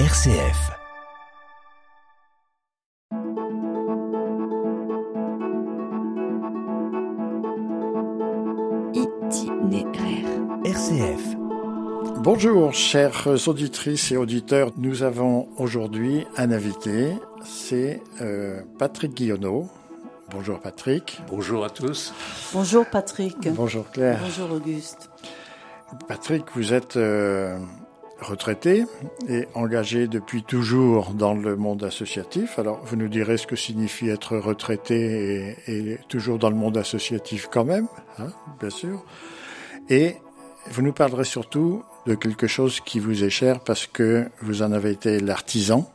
RCF. Itinéraire. RCF. Bonjour, chères auditrices et auditeurs. Nous avons aujourd'hui un invité, c'est euh, Patrick Guillonneau. Bonjour Patrick. Bonjour à tous. Bonjour Patrick. Bonjour Claire. Bonjour Auguste. Patrick, vous êtes euh, retraité et engagé depuis toujours dans le monde associatif. Alors, vous nous direz ce que signifie être retraité et, toujours dans le monde associatif quand même, hein, bien sûr. Et vous nous parlerez surtout de quelque chose qui vous est cher parce que vous en avez été l'artisan.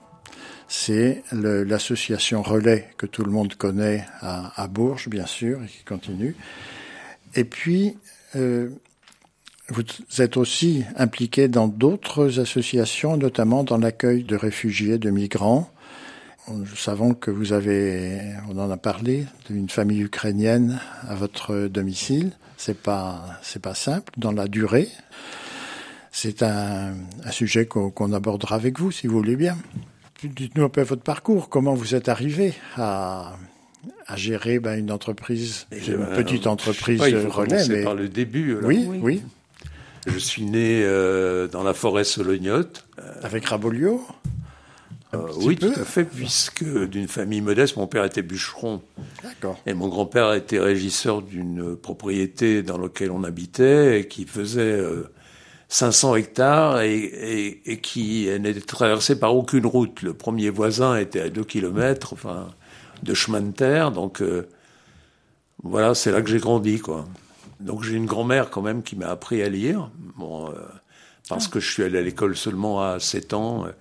C'est l'association Relais que tout le monde connaît à, à Bourges, bien sûr, et qui continue. Et puis, euh, vous êtes aussi impliqué dans d'autres associations, notamment dans l'accueil de réfugiés, de migrants. Nous savons que vous avez, on en a parlé, d'une famille ukrainienne à votre domicile. C'est pas, c'est pas simple dans la durée. C'est un, un sujet qu'on qu'on abordera avec vous, si vous voulez bien. Dites-nous un peu votre parcours. Comment vous êtes arrivé à, à gérer ben, une entreprise, c'est une euh, petite entreprise je sais pas, il faut relais, mais par le début. alors. oui, Oui. oui, Je suis né euh, dans la forêt solognote. avec Rabolio? Euh, oui, peu. tout à fait, puisque d'une famille modeste, mon père était bûcheron D'accord. et mon grand-père était régisseur d'une propriété dans laquelle on habitait et qui faisait euh, 500 hectares et, et, et qui n'était traversée par aucune route. Le premier voisin était à 2 kilomètres, enfin, de chemin de terre, donc euh, voilà, c'est là que j'ai grandi, quoi. Donc j'ai une grand-mère quand même qui m'a appris à lire, bon, euh, parce que je suis allé à l'école seulement à 7 ans. euh,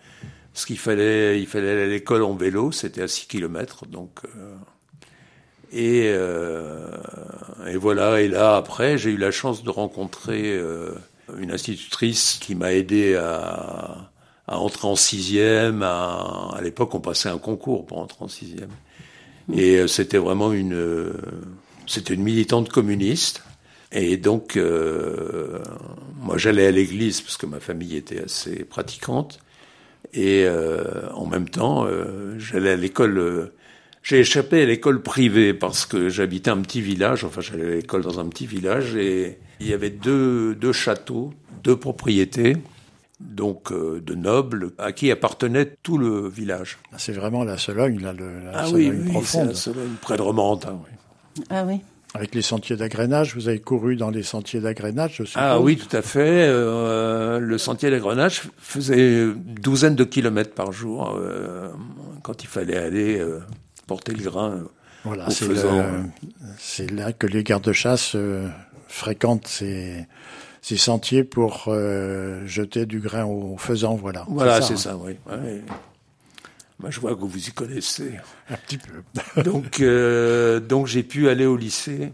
ce qu'il fallait, il fallait aller à l'école en vélo, c'était à 6 kilomètres, donc. euh, et, euh, et voilà, et là, après, j'ai eu la chance de rencontrer euh, une institutrice qui m'a aidé à, à entrer en sixième. À, à l'époque, on passait un concours pour entrer en sixième. Et euh, c'était vraiment une, c'était une militante communiste. Et donc, euh, moi, j'allais à l'église parce que ma famille était assez pratiquante. Et euh, en même temps, euh, j'allais à l'école. euh, j'ai échappé à l'école privée parce que j'habitais un petit village. Enfin, j'allais à l'école dans un petit village et il y avait deux, deux châteaux, deux propriétés, donc euh, de nobles, à qui appartenait tout le village. C'est vraiment la Sologne, là, le, la Ah Sologne oui, oui, profonde. la Sologne, près de Romorantin. Oui. Ah oui. Avec les sentiers d'agrénage, vous avez couru dans les sentiers d'agrénage, je suppose. Ah oui, tout à fait. Euh, le sentier d'agrenage faisait une douzaine de kilomètres par jour euh, quand il fallait aller euh, porter le grain. Voilà, au c'est le- là que les gardes-chasse fréquentent ces, ces sentiers pour jeter du grain au faisan, voilà. Voilà, c'est hein. ça, oui. Ouais. Bah, je vois que vous y connaissez. Un petit peu. Donc, euh, donc j'ai pu aller au lycée.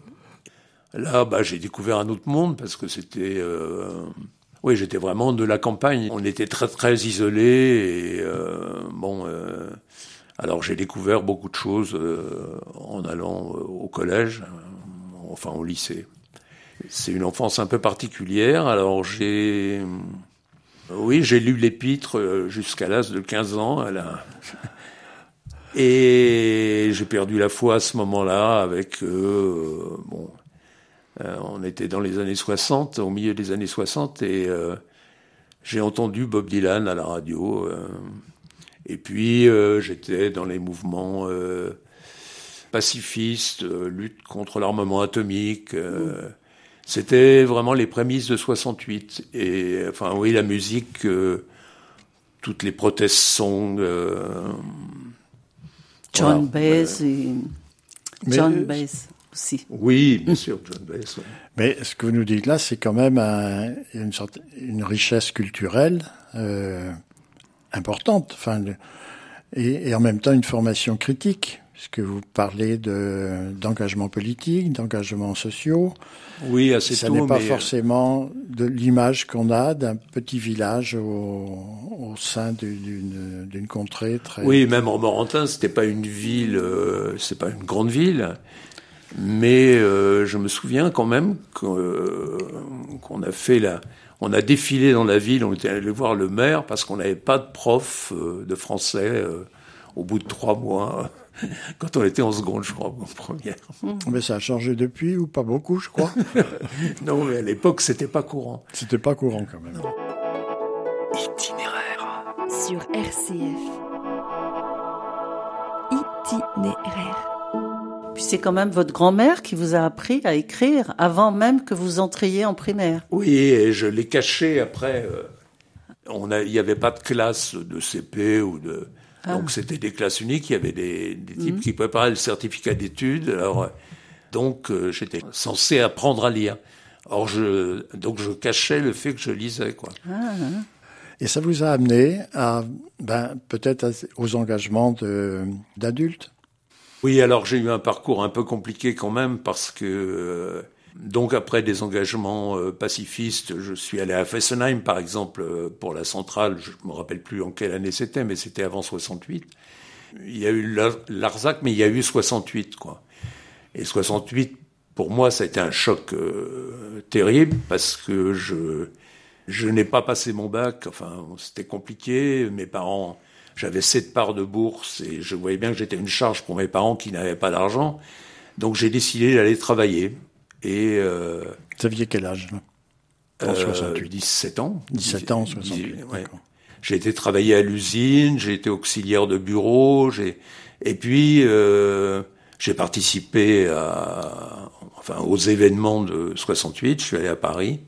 Là, bah, j'ai découvert un autre monde parce que c'était, euh, oui, j'étais vraiment de la campagne. On était très très isolés et euh, bon. euh, alors j'ai découvert beaucoup de choses euh, en allant euh, au collège, enfin au lycée. C'est une enfance un peu particulière. Alors j'ai, oui, j'ai lu l'épître euh, jusqu'à l'âge de 15 ans. Et j'ai perdu la foi à ce moment-là avec euh, bon euh, on était dans les années 60 au milieu des années 60 et j'ai entendu Bob Dylan à la radio et puis j'étais dans les mouvements pacifistes lutte contre l'armement atomique euh, c'était vraiment les prémices de 68 et enfin oui la musique euh, toutes les protest songs euh, John Voilà. Baez et Mais- John Baez aussi. Oui, bien sûr, John Baez. ouais. Mais ce que vous nous dites là, c'est quand même un- une, sorte, une richesse culturelle euh, importante, enfin, le- et, et en même temps une formation critique, puisque vous parlez de d'engagement politique, d'engagement sociaux. Oui, assez Ça tôt, n'est pas mais, euh, forcément de l'image qu'on a d'un petit village au, au sein du- d'une d'une contrée très. Oui, même en Morantin, c'était pas une ville, euh, c'est pas une grande ville, mais euh, je me souviens quand même que, euh, qu'on a fait la, on a défilé dans la ville, on était allé voir le maire parce qu'on n'avait pas de prof euh, de français euh, au bout de trois mois, quand on était en seconde, je crois, en première. Mais ça a changé depuis ou pas beaucoup, je crois. non, mais à l'époque, c'était pas courant. C'était pas courant quand même. Itinéraire. Sur RCF. Itinéraire. Puis c'est quand même votre grand-mère qui vous a appris à écrire avant même que vous entriez en primaire. Oui, et je l'ai caché après. euh, on a, il n'y avait pas de classe de CP ou de. Donc c'était des classes uniques. Il y avait des, des types qui préparaient le certificat d'études. Alors donc euh, j'étais censé apprendre à lire. Or je donc je cachais le fait que je lisais quoi. Et ça vous a amené à, ben, peut-être aux engagements de- d'adultes? Oui, alors j'ai eu un parcours un peu compliqué quand même parce que euh, donc après des engagements euh, pacifistes, je suis allé à Fessenheim par exemple euh, pour la centrale. Je me rappelle plus en quelle année c'était, mais c'était avant 68. Il y a eu Lar- Larzac, mais il y a eu 68 quoi. Et 68 pour moi ça a été un choc euh, terrible parce que je je n'ai pas passé mon bac. Enfin c'était compliqué. Mes parents j'avais sept parts de bourse et je voyais bien que j'étais une charge pour mes parents qui n'avaient pas d'argent. Donc j'ai décidé d'aller travailler. Et euh, Vous aviez quel âge là En euh, 68. 17 ans. 17 ans, 18, 68. ouais. d'accord. J'ai été travailler à l'usine, j'ai été auxiliaire de bureau, j'ai et puis euh, j'ai participé à enfin aux événements de 68. Je suis allé à Paris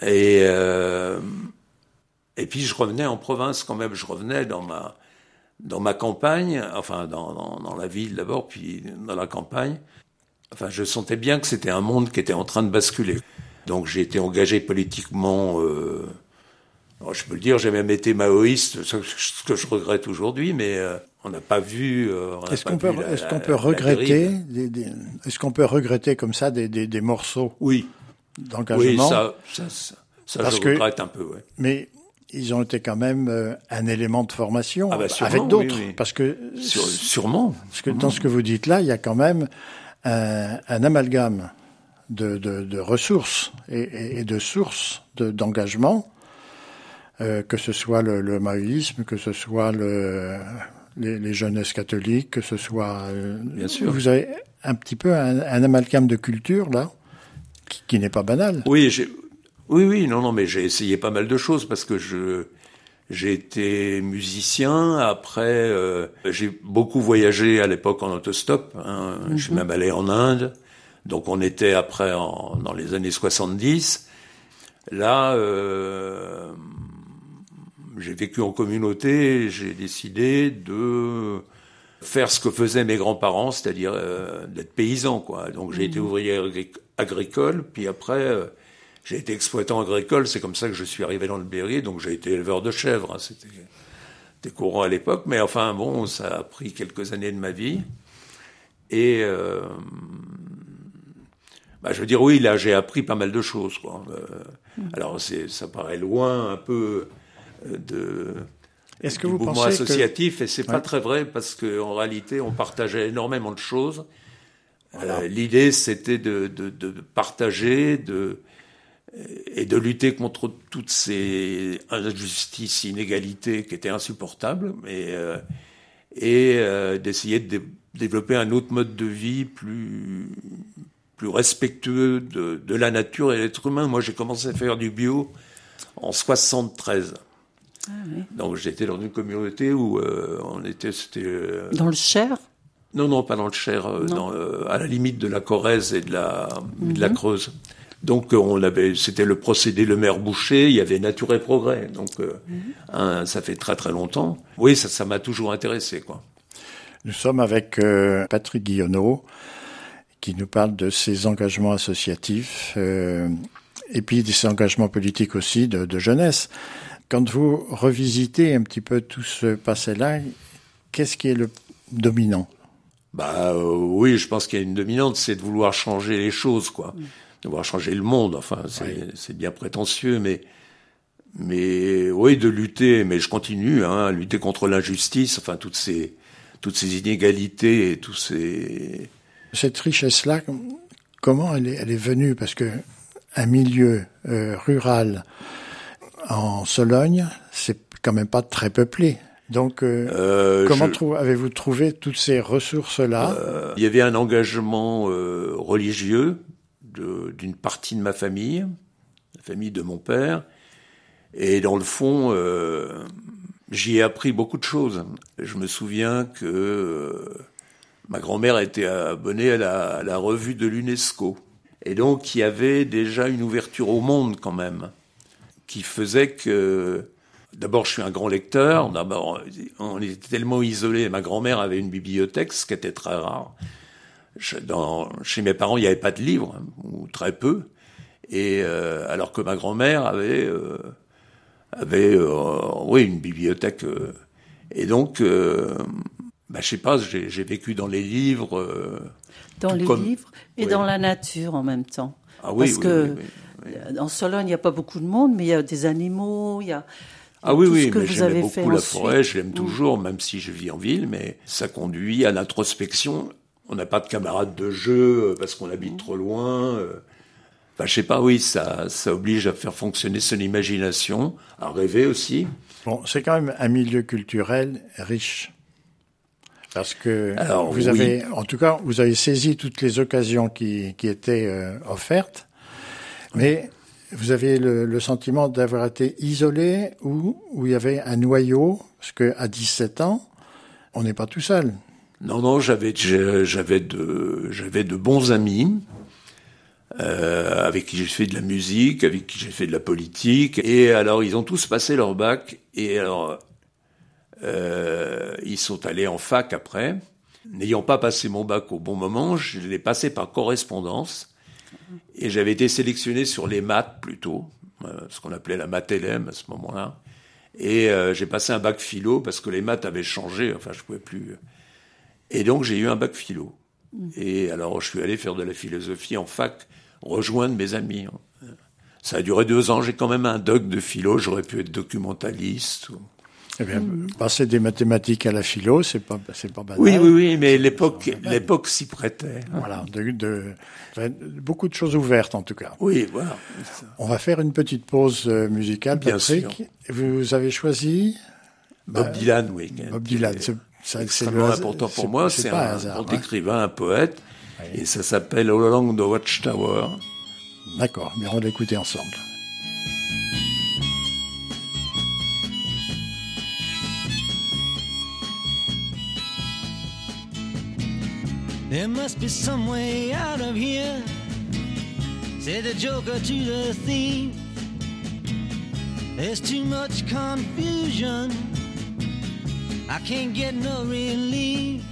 et euh, et puis je revenais en province quand même. Je revenais dans ma dans ma campagne, enfin dans dans, dans la ville d'abord, puis dans la campagne. Enfin, je sentais bien que c'était un monde qui était en train de basculer. Donc j'ai été engagé politiquement. Euh, je peux le dire, j'ai même été maoïste, ce que je regrette aujourd'hui, mais euh, on n'a pas vu. euh, Est-ce qu'on peut, est-ce qu'on regretter, dérive. des, des- est-ce qu'on peut regretter comme ça des, des, morceaux Oui, oui, d'engagement ça, ça, ça, ça, Parce je que- regrette un peu. Ouais. Mais ils ont été quand même un élément de formation Ah bah, sûrement, avec d'autres, oui, oui. parce que, sûrement. parce que dans ce que vous dites là, il y a quand même un, un amalgame de, de, de ressources et, de sources de- d'engagement, euh, que ce soit le, le maoïsme, que ce soit le, les, les jeunesses catholiques, que ce soit. euh, Bien sûr. Vous avez un petit peu un, un amalgame de culture là, qui, qui n'est pas banal. Oui, oui, oui, non, non, mais j'ai essayé pas mal de choses parce que je, j'ai été musicien. Après, euh, j'ai beaucoup voyagé à l'époque en autostop. hein. Je suis même allé en Inde. Donc, on était après en, dans les années 70. Là, euh, j'ai vécu en communauté. J'ai décidé de faire ce que faisaient mes grands-parents, c'est-à-dire euh, d'être paysan, quoi. Donc j'ai été ouvrier agri- agricole, puis après euh, j'ai été exploitant agricole. C'est comme ça que je suis arrivé dans le Berry. Donc j'ai été éleveur de chèvres. hein. C'était courant à l'époque, mais enfin bon, ça a pris quelques années de ma vie. Et euh, bah, je veux dire, oui, là j'ai appris pas mal de choses, quoi. Euh, Alors c'est, ça paraît loin un peu euh, de Est-ce que du vous mouvement pensez que associatif et c'est pas Ouais. très vrai parce qu'en réalité on partageait énormément de choses. Euh, L'idée c'était de, de, de partager de, et de lutter contre toutes ces injustices, inégalités qui étaient insupportables euh, et euh, d'essayer de dé- développer un autre mode de vie plus plus respectueux de, de la nature et de l'être humain. Moi j'ai commencé à faire du bio en 73. Donc j'étais dans une communauté où euh, on était, c'était euh, Dans le Cher? Non non pas dans le Cher, euh, dans, euh, à la limite de la Corrèze et de la de la Creuse. Donc euh, on avait, c'était le procédé Le Maire Boucher, il y avait Nature et Progrès. Donc euh, hein, ça fait très très longtemps. Oui, ça ça m'a toujours intéressé quoi. Nous sommes avec euh, Patrick Guillonneau, qui nous parle de ses engagements associatifs euh, et puis de ses engagements politiques aussi de, de jeunesse. Quand vous revisitez un petit peu tout ce passé-là, qu'est-ce qui est le dominant? Bah euh, oui, je pense qu'il y a une dominante, c'est de vouloir changer les choses, quoi. De vouloir changer le monde. Enfin, c'est bien prétentieux, mais mais oui, de lutter. Mais je continue, hein, à lutter contre l'injustice. Enfin, toutes ces toutes ces inégalités et tous ces Cette richesse-là, comment elle est, elle est venue? Parce que un milieu euh, rural en Sologne, c'est quand même pas très peuplé. Donc, euh, Euh, comment je- avez-vous trouvé toutes ces ressources-là? Il y avait un engagement religieux d'une partie de ma famille, la famille de mon père, et dans le fond, euh, j'y ai appris beaucoup de choses. Je me souviens que euh, ma grand-mère était abonnée à la, à la revue de l'UNESCO, et donc il y avait déjà une ouverture au monde quand même, qui faisait que D'abord, je suis un grand lecteur. D'abord, on était tellement isolés. Ma grand-mère avait une bibliothèque, ce qui était très rare. Je- dans, chez mes parents, il n'y avait pas de livres, hein, ou très peu. Et euh, alors que ma grand-mère avait, euh, avait, euh, oui, une bibliothèque. et donc, bah, je sais pas, j'ai vécu dans les livres. Dans les comme- livres et dans la nature en même temps. Ah oui, Parce oui, que oui. En Sologne, il n'y a pas beaucoup de monde, mais il y a des animaux, il y a. Ah oui, oui, mais j'aimais beaucoup la ensuite. forêt, je l'aime Mm. toujours, même si je vis en ville, mais ça conduit à l'introspection. On n'a pas de camarades de jeu euh, parce qu'on habite trop loin. euh. Enfin, je sais pas, oui, ça, ça oblige à faire fonctionner son imagination, à rêver aussi. Bon, c'est quand même un milieu culturel riche. Parce que Alors, vous oui. avez, en tout cas, vous avez saisi toutes les occasions qui, qui étaient euh, offertes, mais vous avez le, le sentiment d'avoir été isolé ou où il y avait un noyau, parce que à 17 ans, on n'est pas tout seul. Non, non, j'avais j'avais de j'avais de bons amis euh, avec qui j'ai fait de la musique, avec qui j'ai fait de la politique. Et alors, ils ont tous passé leur bac. Et alors, euh, ils sont allés en fac après. N'ayant pas passé mon bac au bon moment, je l'ai passé par correspondance. Et j'avais été sélectionné sur les maths plutôt, euh, ce qu'on appelait la math LM à ce moment-là. Et j'ai passé un bac philo parce que les maths avaient changé. Enfin, je pouvais plus. Et donc j'ai eu un bac philo. Et alors je suis allé faire de la philosophie en fac, rejoindre mes amis. Ça a duré deux ans. J'ai quand même un doc de philo. J'aurais pu être documentaliste. ou- Eh bien, passer des mathématiques à la philo, c'est pas, c'est pas banal. Oui, oui, oui. Mais l'époque, l'époque s'y prêtait. Voilà, de, beaucoup de choses ouvertes en tout cas. Oui, voilà. On va faire une petite pause euh, musicale, Bien Patrick. Vous avez choisi Bob Dylan, oui. Bob Dylan. C'est, extrêmement le- important pour moi. C'est un hasard. grand hein. écrivain, un poète. Et ça s'appelle All Along the Watchtower. D'accord, mais on va l'écouter ensemble. There must be some way out of here, said the joker to the thief. There's too much confusion, I can't get no relief.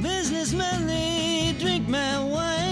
Businessmen, they drink my wine,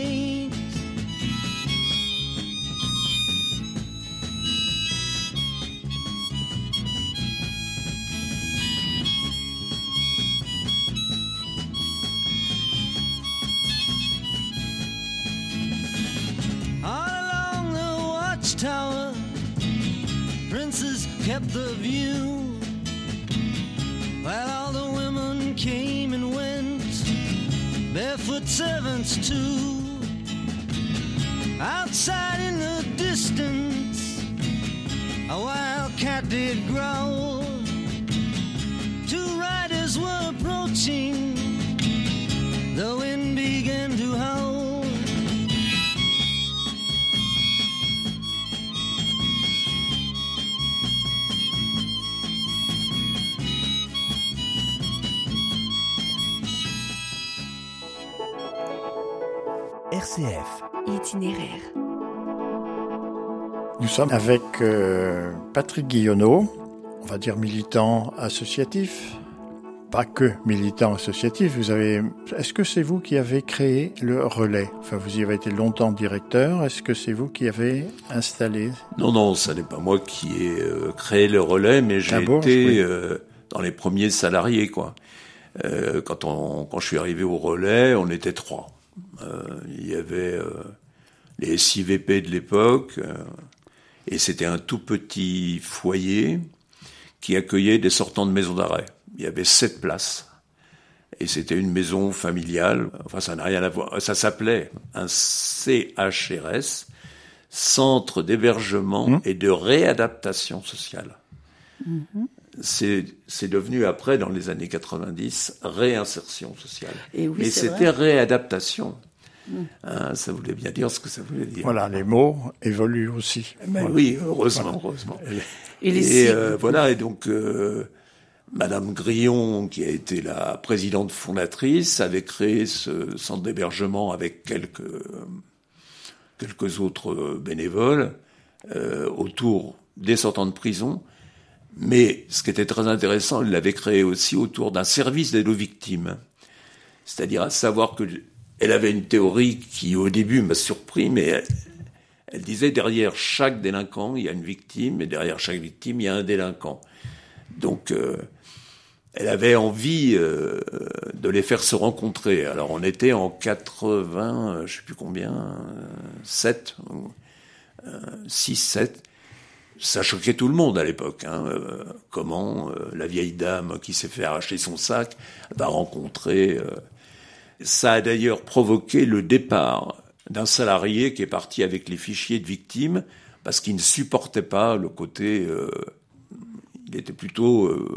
Kept the view. While all the women came and went, barefoot servants too. Outside in the distance, a wild cat did growl. Itinéraire. Nous sommes avec euh, Patrick Guillonneau, on va dire militant associatif. Pas que militant associatif, vous avez. Est-ce que c'est vous qui avez créé le relais? Enfin, vous y avez été longtemps directeur. Est-ce que c'est vous qui avez installé? Non, non, ça n'est pas moi qui ai euh, créé le relais, mais j'ai D'abord, été oui. euh, dans les premiers salariés, quoi. Euh, quand on, quand je suis arrivé au relais, on était trois. Euh, il y avait euh, les SIVP de l'époque, euh, et c'était un tout petit foyer qui accueillait des sortants de maisons d'arrêt. Il y avait sept places. Et c'était une maison familiale. Enfin, ça n'a rien à voir. Ça s'appelait un CHRS, Centre d'hébergement et de réadaptation sociale. C'est c'est devenu après, dans les années 90, réinsertion sociale. Et oui, Mais c'était vrai. Hein, ça voulait bien dire ce que ça voulait dire. Voilà, les mots évoluent aussi. Mais oui, heureusement, heureusement. Et les Et euh, voilà, et donc euh, Madame Grillon, qui a été la présidente fondatrice, avait créé ce centre d'hébergement avec quelques quelques autres bénévoles euh, autour des sortants de prison. Mais ce qui était très intéressant, elle l'avait créé aussi autour d'un service d'aide aux victimes. C'est-à-dire à savoir que elle avait une théorie qui au début m'a surpris, mais elle, disait derrière chaque délinquant, il y a une victime, et derrière chaque victime, il y a un délinquant. Donc, euh, elle avait envie euh, de les faire se rencontrer. Alors, on était en 80, euh, je sais plus combien, euh, 7, 6, 7. Ça choquait tout le monde à l'époque. Hein. Euh, comment euh, la vieille dame qui s'est fait arracher son sac va rencontrer... euh, ça a d'ailleurs provoqué le départ d'un salarié qui est parti avec les fichiers de victimes parce qu'il ne supportait pas le côté. euh, il était plutôt euh,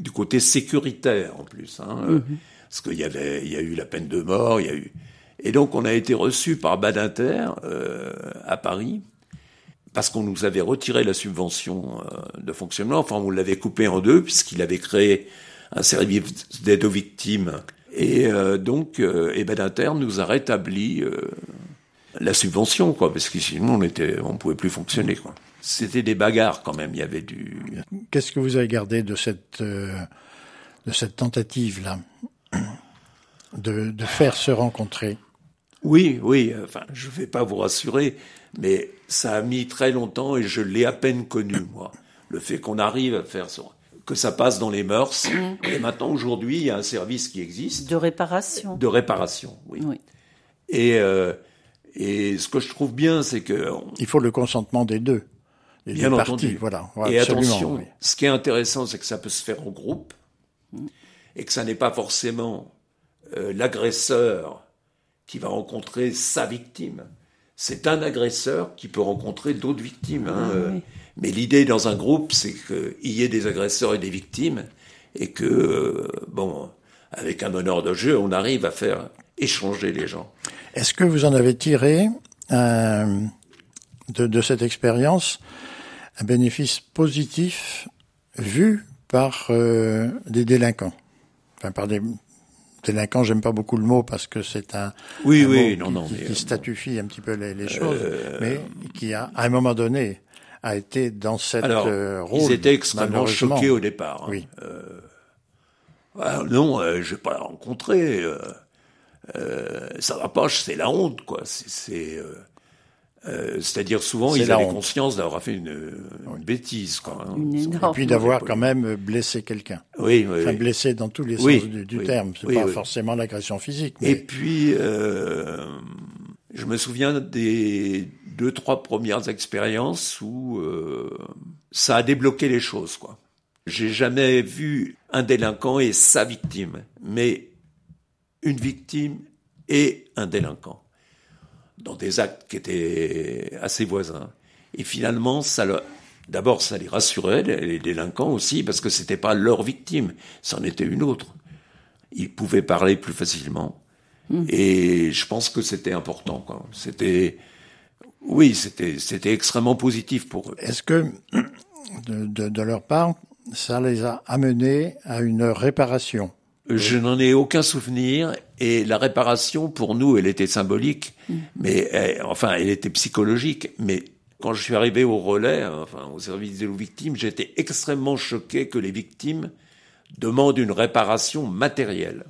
du côté sécuritaire en plus, hein, euh, parce qu'il y avait, il y a eu la peine de mort, il y a eu. Et donc on a été reçu par Badinter à Paris parce qu'on nous avait retiré la subvention de fonctionnement. Enfin, on l'avait coupé en deux puisqu'il avait créé un service d'aide aux victimes. Et euh, donc, euh, et Badinter nous a rétabli euh, la subvention, quoi, parce que sinon on était, on pouvait plus fonctionner, quoi. C'était des bagarres quand même. Il y avait du. Qu'est-ce que vous avez gardé de cette euh, de cette tentative là de, de faire se rencontrer? Oui, oui. Enfin, je vais pas vous rassurer, mais ça a mis très longtemps et je l'ai à peine connu, moi. Le fait qu'on arrive à faire ça, que ça passe dans les mœurs. Et maintenant, aujourd'hui, il y a un service qui existe De réparation. de réparation, oui. Oui. Et euh, et ce que je trouve bien, c'est que on- Il faut le consentement des deux. Des Bien deux entendu. parties, voilà. Ouais, et attention, oui. ce qui est intéressant, c'est que ça peut se faire en groupe et que ça n'est pas forcément euh, l'agresseur qui va rencontrer sa victime. C'est un agresseur qui peut rencontrer d'autres victimes. hein, euh. oui. Mais l'idée dans un groupe, c'est qu'il y ait des agresseurs et des victimes et que, euh, bon, avec un honneur de jeu, on arrive à faire échanger les gens. Est-ce que vous en avez tiré euh, de, de cette expérience un bénéfice positif vu par euh, des délinquants? Enfin, par des délinquants, j'aime pas beaucoup le mot parce que c'est un, Oui, un oui, mot non, qui, non, qui- mais, qui statufie un petit peu les, les choses, mais qui a, à un moment donné, a été dans cette Alors, euh, rôle. ils étaient extrêmement choqués au départ. hein. Oui. Euh, non, euh, je vais pas la rencontrer. Euh, euh, ça va pas, c'est la honte, quoi. C'est, c'est, c'est-à-dire souvent ils avaient honte. conscience d'avoir fait une, une bêtise, quoi. hein. Une Et puis d'avoir quand même blessé quelqu'un. Oui, oui. Enfin, oui. blessé dans tous les Oui, sens du, du oui. terme. C'est Oui, pas oui. forcément l'agression physique. Mais Et puis, euh, je me souviens des deux, trois premières expériences où euh, ça a débloqué les choses, quoi. J'ai jamais vu un délinquant et sa victime, mais une victime et un délinquant dans des actes qui étaient assez voisins. Et finalement, ça le, d'abord, ça les rassurait, les, les délinquants aussi, parce que c'était pas leur victime, c'en était une autre. Ils pouvaient parler plus facilement. Et je pense que c'était important, quoi. C'était, oui, c'était, c'était extrêmement positif pour eux. est-ce que, de, de, de leur part, ça les a amenés à une réparation? Je n'en ai aucun souvenir et la réparation pour nous, elle était symbolique, mais eh, enfin, elle était psychologique. Mais quand je suis arrivé au relais, enfin au service des victimes, j'étais extrêmement choqué que les victimes demandent une réparation matérielle.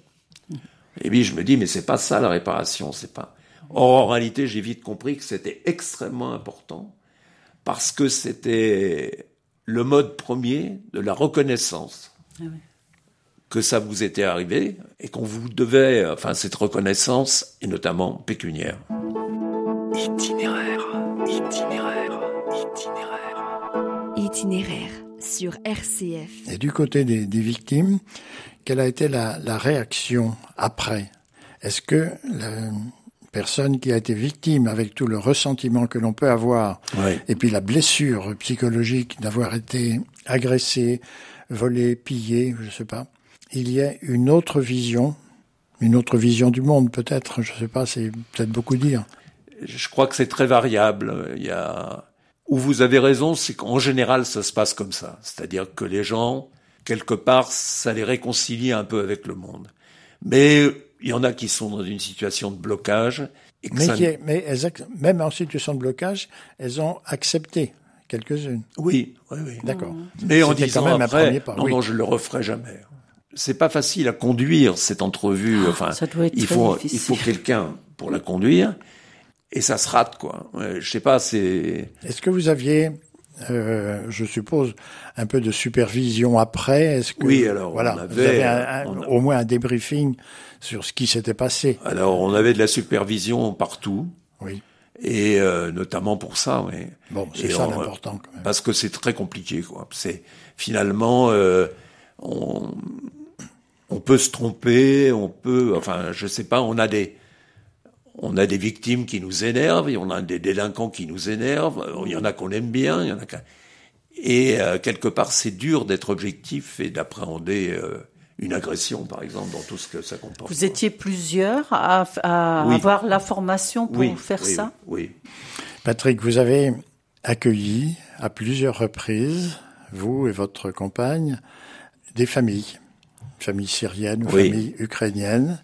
Et puis je me dis, mais c'est pas ça la réparation, c'est pas. Or, en réalité, j'ai vite compris que c'était extrêmement important parce que c'était le mode premier de la reconnaissance. Ah oui. Que ça vous était arrivé et qu'on vous devait, enfin, cette reconnaissance, et notamment pécuniaire. Itinéraire, itinéraire, itinéraire. Itinéraire sur RCF. Et du côté des, des victimes, quelle a été la, la réaction après? Est-ce que la personne qui a été victime, avec tout le ressentiment que l'on peut avoir, et puis la blessure psychologique d'avoir été agressé, volé, pillé, je sais pas, il y a une autre vision, une autre vision du monde peut-être, je sais pas, c'est peut-être beaucoup dire. Je crois que c'est très variable. Il y a où vous avez raison, c'est qu'en général ça se passe comme ça, c'est-à-dire que les gens quelque part ça les réconcilie un peu avec le monde. Mais il y en a qui sont dans une situation de blocage et Mais, ça qui est- mais elles même en situation de blocage, elles ont accepté quelques-unes. Oui, oui, oui. D'accord. Mais en disant quand même après, pas, non, oui. non, je le referai jamais. C'est pas facile à conduire cette entrevue. Enfin, Ah, ça doit être il faut, difficile. il faut quelqu'un pour la conduire, et ça se rate quoi. Je sais pas, c'est. Est-ce que vous aviez, euh, je suppose, un peu de supervision après Est-ce que Oui, alors, voilà, on vous avait, avez un- un- on a- au moins un débriefing sur ce qui s'était passé. Alors, on avait de la supervision partout, Oui. et euh, notamment pour ça, oui. Bon, c'est ça l'important. Parce que c'est très compliqué, quoi. C'est finalement, euh, on, on peut se tromper, on peut, enfin, je sais pas, on a des, on a des victimes qui nous énervent, et on a des délinquants qui nous énervent. Il y en a qu'on aime bien, il y en a qu'un- et euh, quelque part, c'est dur d'être objectif et d'appréhender euh, une agression, par exemple, dans tout ce que ça comporte. Vous étiez plusieurs à, à Oui. avoir la formation pour oui, faire oui, ça? Oui. Patrick, vous avez accueilli à plusieurs reprises, vous et votre compagne, des familles, familles syriennes ou Oui. familles ukrainiennes.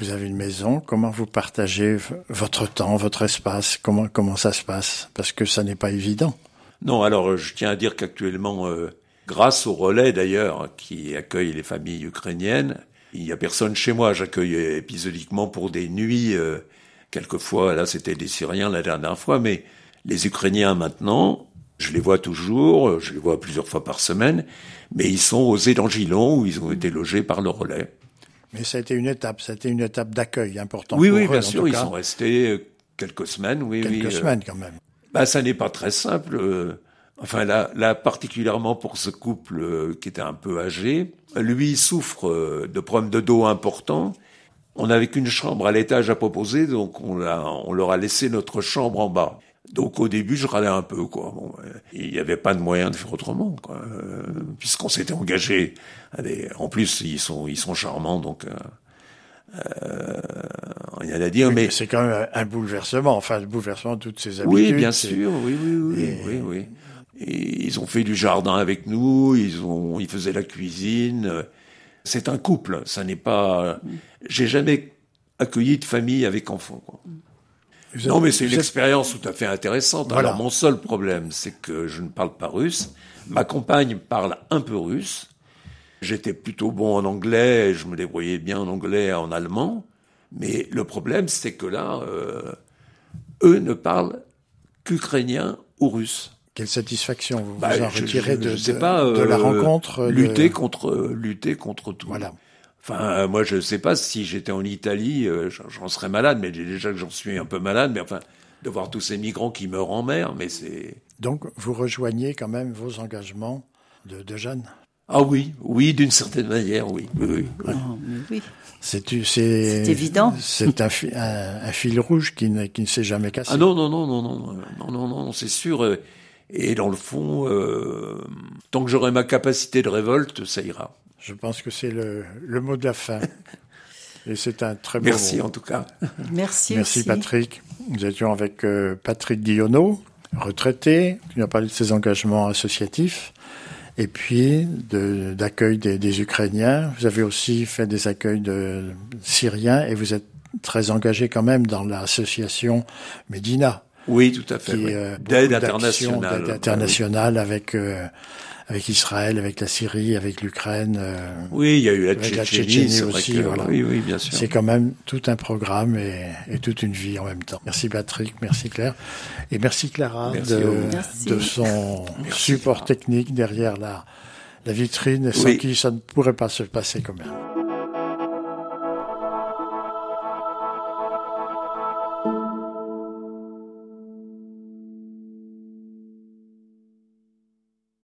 Vous avez une maison. Comment vous partagez votre temps, votre espace? Comment ça se passe? Parce que ça n'est pas évident. Non, alors euh, je tiens à dire qu'actuellement, euh, grâce au relais d'ailleurs qui accueille les familles ukrainiennes, il y a personne chez moi. J'accueille épisodiquement pour des nuits. euh, quelquefois, là c'était des Syriens la dernière fois, mais les Ukrainiens maintenant, je les vois toujours, euh, je les vois plusieurs fois par semaine, mais ils sont aux Édangilons où ils ont été logés par le relais. Mais ça a été une étape, ça a été une étape d'accueil importante. oui, pour oui, eux, bien en sûr, ils cas. sont restés euh, quelques semaines, oui, oui. quelques euh, semaines quand même. Bah, ça n'est pas très simple. euh, Enfin, là, là, particulièrement pour ce couple qui était un peu âgé, lui souffre de problèmes de dos importants. On n'avait qu'une chambre à l'étage à proposer, donc on leur a laissé notre chambre en bas. Donc au début, je râlais un peu, quoi. Bon, il n'y avait pas de moyen de faire autrement, quoi, euh, puisqu'on s'était engagé. Allez, en plus, ils sont, ils sont charmants, donc euh, euh, rien à dire. Oui, mais c'est quand même un bouleversement, enfin le bouleversement de toutes ces habitudes. oui, bien sûr, oui, oui, oui, Et- oui, oui. Et ils ont fait du jardin avec nous, ils ont, ils faisaient la cuisine. C'est un couple, ça n'est pas. J'ai jamais accueilli de famille avec enfants. Quoi. Non, mais c'est une expérience tout à fait intéressante. Voilà. Alors, mon seul problème, c'est que je ne parle pas russe. Ma compagne parle un peu russe. J'étais plutôt bon en anglais, je me débrouillais bien en anglais et en allemand. Mais le problème, c'est que là, euh, eux ne parlent qu'ukrainien ou russe. Quelle satisfaction vous Bah, vous en retirez de, de- pas, de la euh, rencontre Lutter contre, lutter contre tout. Voilà. Enfin, euh, moi, je sais pas si j'étais en Italie, euh, j'en- serais malade, mais déjà que j'en suis un peu malade, mais enfin, de voir tous ces migrants qui meurent en mer, mais c'est... Donc vous rejoignez quand même vos engagements de, de jeunes? Ah oui, oui, d'une certaine manière, oui. oui, oui. Oh, mais oui. C'est tu- c'est C'est évident. C'est un, fi- un, un fil rouge qui ne, qui ne s'est jamais cassé. Ah non, non, non, non, non, non, non, non, c'est sûr. euh, Et dans le fond, euh, tant que j'aurai ma capacité de révolte, ça ira. Je pense que c'est le, le mot de la fin. Et c'est un très beau Merci mot. en tout cas. Merci, Merci aussi. Patrick. Nous étions avec euh, Patrick Guillonneau, retraité, qui nous a parlé de ses engagements associatifs. et puis d'accueil des, des, Ukrainiens. Vous avez aussi fait des accueils de Syriens et vous êtes très engagé quand même dans l'association Medina. Oui, tout à fait. Euh, d'aide internationale. D'aide internationale avec euh, avec Israël, avec la Syrie, avec l'Ukraine. Euh, oui, il y a eu la Tchétchénie, aussi. voilà. Oui, oui, bien sûr. C'est quand même tout un programme et, et, toute une vie en même temps. Merci Patrick, merci Claire. Et merci Clara de, de, son support technique derrière la, la vitrine, sans qui ça ne pourrait pas se passer comme ça.